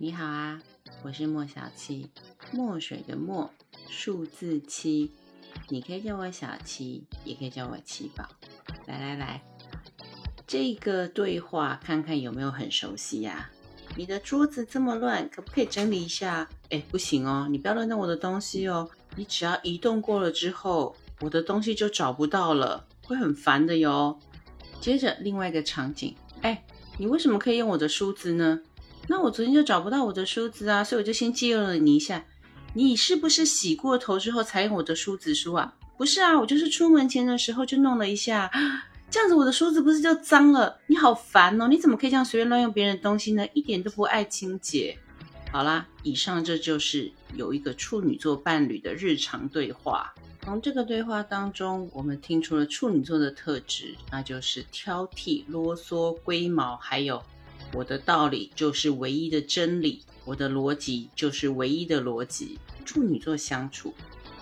你好啊，我是莫小七，墨水的墨，数字七，你可以叫我小七，也可以叫我七宝。来来来，这个对话看看有没有很熟悉呀？你的桌子这么乱，可不可以整理一下？哎，不行哦，你不要乱动我的东西哦。你只要移动过了之后，我的东西就找不到了，会很烦的哟。接着另外一个场景，哎，你为什么可以用我的梳子呢？那我昨天就找不到我的梳子啊，所以我就先借用了你一下。你是不是洗过头之后才用我的梳子梳啊？不是啊，我就是出门前的时候就弄了一下，这样子我的梳子不是就脏了？你好烦哦！你怎么可以这样随便乱用别人的东西呢？一点都不爱清洁。好啦，以上这就是有一个处女座伴侣的日常对话。从这个对话当中，我们听出了处女座的特质，那就是挑剔、啰嗦、龟毛，还有我的道理就是唯一的真理，我的逻辑就是唯一的逻辑。处女座相处。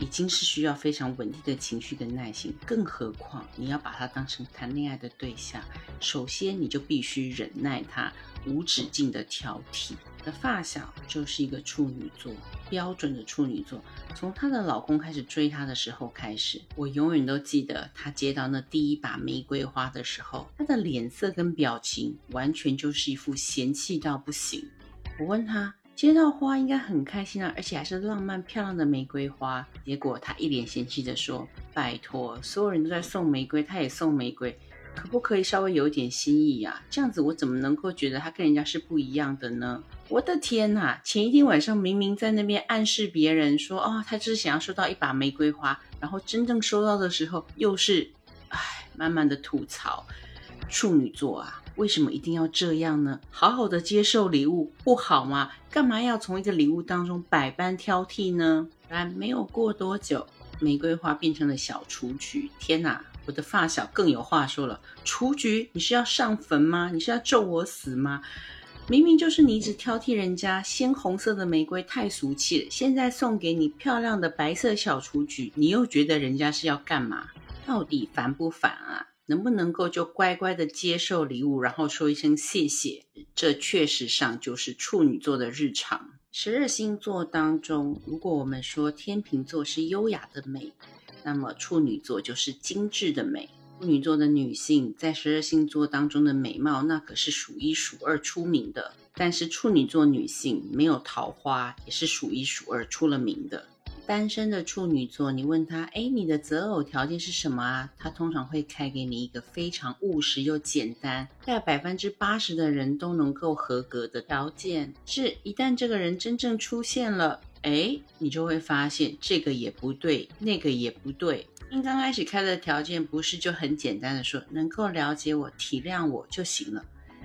已经是需要非常稳定的情绪跟耐心，更何况你要把他当成谈恋爱的对象，首先你就必须忍耐他无止境的挑剔。的发小就是一个处女座，标准的处女座。从她的老公开始追她的时候开始，我永远都记得她接到那第一把玫瑰花的时候，她的脸色跟表情完全就是一副嫌弃到不行。我问她。接到花应该很开心啊，而且还是浪漫漂亮的玫瑰花。结果她一脸嫌弃的说：“拜托，所有人都在送玫瑰，她也送玫瑰，可不可以稍微有点心意啊？这样子我怎么能够觉得他跟人家是不一样的呢？”我的天哪！前一天晚上明明在那边暗示别人说：“哦，他只是想要收到一把玫瑰花。”然后真正收到的时候，又是唉，慢慢的吐槽。处女座啊，为什么一定要这样呢？好好的接受礼物不好吗？干嘛要从一个礼物当中百般挑剔呢？然没有过多久，玫瑰花变成了小雏菊。天哪，我的发小更有话说了：雏菊，你是要上坟吗？你是要咒我死吗？明明就是你一直挑剔人家鲜红色的玫瑰太俗气了，现在送给你漂亮的白色小雏菊，你又觉得人家是要干嘛？到底烦不烦啊？能不能够就乖乖的接受礼物，然后说一声谢谢？这确实上就是处女座的日常。十二星座当中，如果我们说天秤座是优雅的美，那么处女座就是精致的美。处女座的女性在十二星座当中的美貌，那可是数一数二出名的。但是处女座女性没有桃花，也是数一数二出了名的。单身的处女座，你问他，哎，你的择偶条件是什么啊？他通常会开给你一个非常务实又简单，在百分之八十的人都能够合格的条件。是一旦这个人真正出现了，哎，你就会发现这个也不对，那个也不对。因刚开始开的条件不是就很简单的说，能够了解我、体谅我就行了。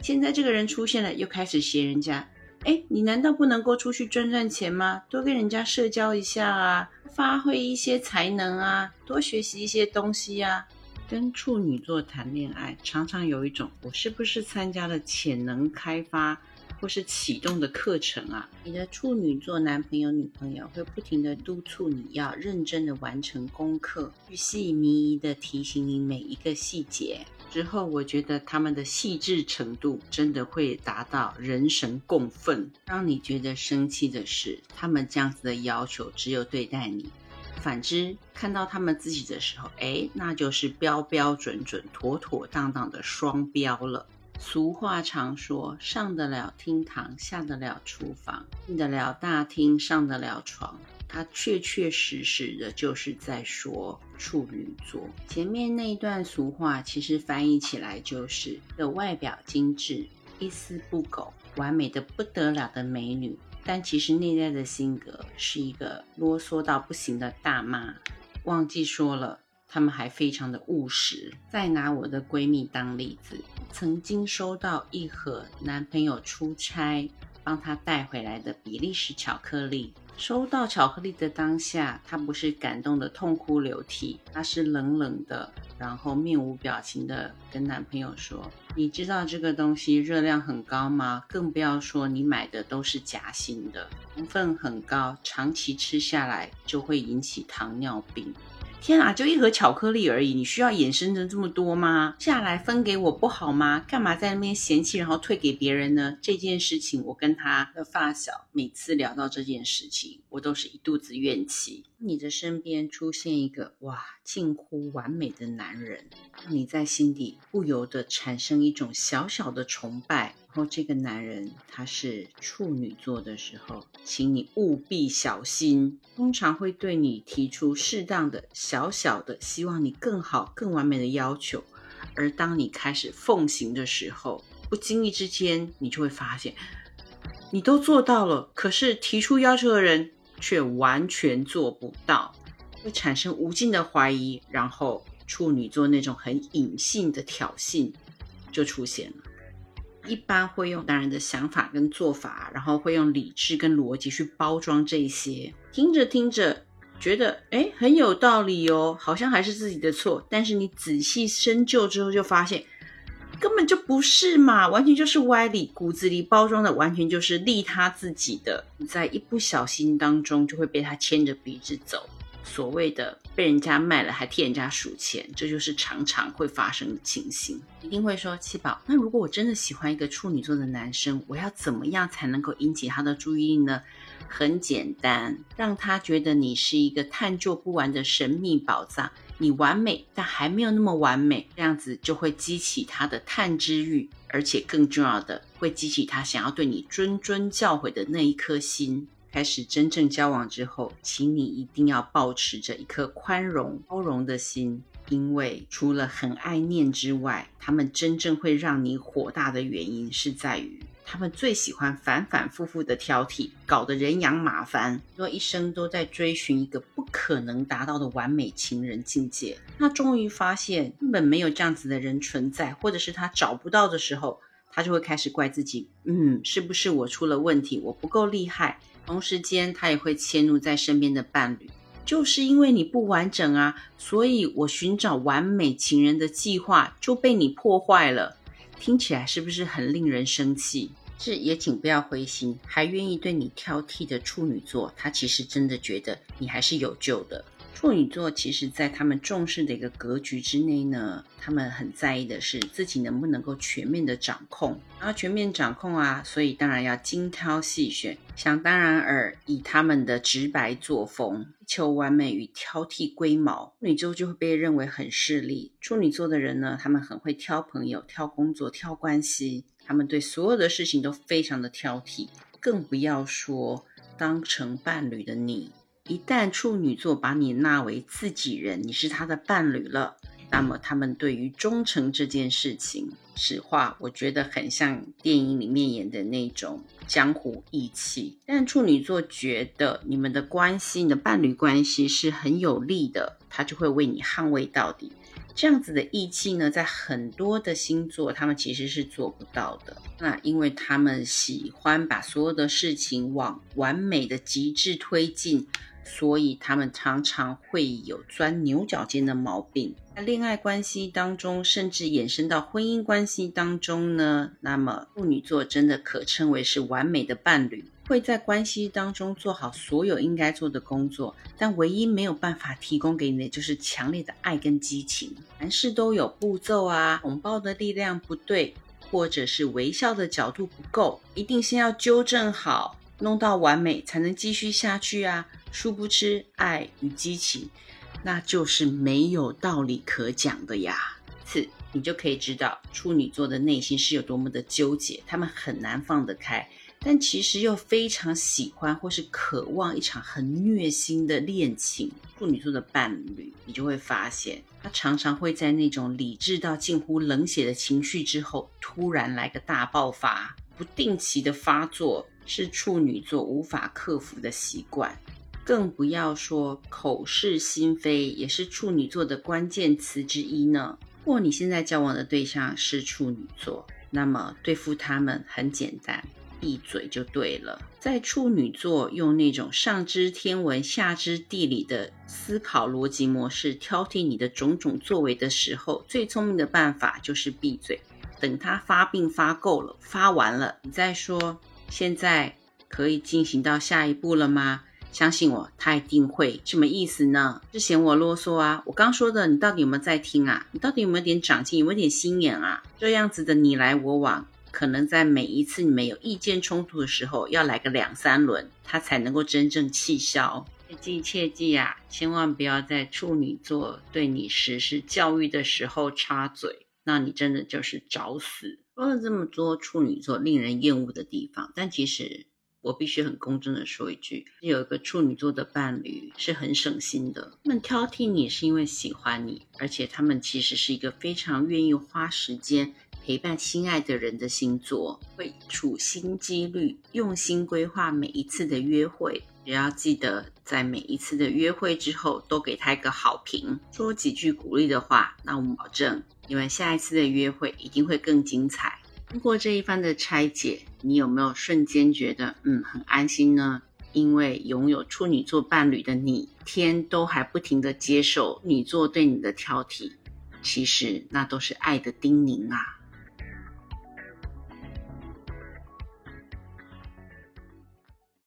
现在这个人出现了，又开始嫌人家。哎，你难道不能够出去赚赚钱吗？多跟人家社交一下啊，发挥一些才能啊，多学习一些东西啊。跟处女座谈恋爱，常常有一种我是不是参加了潜能开发或是启动的课程啊？你的处女座男朋友、女朋友会不停的督促你要认真的完成功课，去细迷的提醒你每一个细节。之后，我觉得他们的细致程度真的会达到人神共愤。让你觉得生气的是，他们这样子的要求只有对待你；反之，看到他们自己的时候，哎，那就是标标准准、妥妥当当的双标了。俗话常说：“上得了厅堂，下得了厨房，进得了大厅，上得了床。”他确确实实的就是在说处女座。前面那一段俗话，其实翻译起来就是的外表精致，一丝不苟，完美的不得了的美女，但其实内在的性格是一个啰嗦到不行的大妈。忘记说了，他们还非常的务实。再拿我的闺蜜当例子，曾经收到一盒男朋友出差帮她带回来的比利时巧克力。收到巧克力的当下，她不是感动的痛哭流涕，她是冷冷的，然后面无表情的跟男朋友说：“你知道这个东西热量很高吗？更不要说你买的都是夹心的，成分很高，长期吃下来就会引起糖尿病。”天啊，就一盒巧克力而已，你需要衍生的这么多吗？下来分给我不好吗？干嘛在那边嫌弃，然后退给别人呢？这件事情，我跟他的发小每次聊到这件事情，我都是一肚子怨气。你的身边出现一个哇，近乎完美的男人，让你在心底不由得产生一种小小的崇拜。然后这个男人他是处女座的时候，请你务必小心，通常会对你提出适当的、小小的，希望你更好、更完美的要求。而当你开始奉行的时候，不经意之间，你就会发现，你都做到了，可是提出要求的人。却完全做不到，会产生无尽的怀疑，然后处女座那种很隐性的挑衅就出现了。一般会用男人的想法跟做法，然后会用理智跟逻辑去包装这些。听着听着，觉得哎很有道理哦，好像还是自己的错。但是你仔细深究之后，就发现。根本就不是嘛，完全就是歪理，骨子里包装的完全就是利他自己的，你在一不小心当中就会被他牵着鼻子走。所谓的被人家卖了还替人家数钱，这就是常常会发生的情形。一定会说七宝，那如果我真的喜欢一个处女座的男生，我要怎么样才能够引起他的注意力呢？很简单，让他觉得你是一个探究不完的神秘宝藏。你完美，但还没有那么完美，这样子就会激起他的探知欲，而且更重要的，会激起他想要对你谆谆教诲的那一颗心。开始真正交往之后，请你一定要保持着一颗宽容、包容的心，因为除了很爱念之外，他们真正会让你火大的原因是在于。他们最喜欢反反复复的挑剔，搞得人仰马翻，若一生都在追寻一个不可能达到的完美情人境界。那终于发现根本没有这样子的人存在，或者是他找不到的时候，他就会开始怪自己，嗯，是不是我出了问题，我不够厉害？同时间，他也会迁怒在身边的伴侣，就是因为你不完整啊，所以我寻找完美情人的计划就被你破坏了。听起来是不是很令人生气？这，也请不要灰心。还愿意对你挑剔的处女座，他其实真的觉得你还是有救的。处女座其实，在他们重视的一个格局之内呢，他们很在意的是自己能不能够全面的掌控。然后全面掌控啊，所以当然要精挑细选。想当然尔，以他们的直白作风，求完美与挑剔龟毛，处女座就会被认为很势利。处女座的人呢，他们很会挑朋友、挑工作、挑关系，他们对所有的事情都非常的挑剔，更不要说当成伴侣的你。一旦处女座把你纳为自己人，你是他的伴侣了，那么他们对于忠诚这件事情，实话我觉得很像电影里面演的那种江湖义气。但处女座觉得你们的关系，你的伴侣关系是很有利的，他就会为你捍卫到底。这样子的义气呢，在很多的星座他们其实是做不到的。那因为他们喜欢把所有的事情往完美的极致推进。所以他们常常会有钻牛角尖的毛病。在恋爱关系当中，甚至衍生到婚姻关系当中呢，那么处女座真的可称为是完美的伴侣，会在关系当中做好所有应该做的工作，但唯一没有办法提供给你的就是强烈的爱跟激情。凡事都有步骤啊，拥抱的力量不对，或者是微笑的角度不够，一定先要纠正好，弄到完美才能继续下去啊。殊不知，爱与激情，那就是没有道理可讲的呀。次，你就可以知道处女座的内心是有多么的纠结，他们很难放得开，但其实又非常喜欢或是渴望一场很虐心的恋情。处女座的伴侣，你就会发现，他常常会在那种理智到近乎冷血的情绪之后，突然来个大爆发，不定期的发作，是处女座无法克服的习惯。更不要说口是心非，也是处女座的关键词之一呢。如果你现在交往的对象是处女座，那么对付他们很简单，闭嘴就对了。在处女座用那种上知天文下知地理的思考逻辑模式挑剔你的种种作为的时候，最聪明的办法就是闭嘴，等他发病发够了，发完了，你再说。现在可以进行到下一步了吗？相信我，他一定会。什么意思呢？是嫌我啰嗦啊？我刚说的，你到底有没有在听啊？你到底有没有点长进？有没有点心眼啊？这样子的你来我往，可能在每一次你们有意见冲突的时候，要来个两三轮，他才能够真正气消。切记切记啊，千万不要在处女座对你实施教育的时候插嘴，那你真的就是找死。说了这么多处女座令人厌恶的地方，但其实。我必须很公正的说一句，有一个处女座的伴侣是很省心的。他们挑剔你是因为喜欢你，而且他们其实是一个非常愿意花时间陪伴心爱的人的星座，会处心积虑、用心规划每一次的约会。也要记得在每一次的约会之后都给他一个好评，说几句鼓励的话。那我们保证，你们下一次的约会一定会更精彩。通过这一番的拆解，你有没有瞬间觉得嗯很安心呢？因为拥有处女座伴侣的你，天都还不停的接受女座对你的挑剔，其实那都是爱的叮咛啊。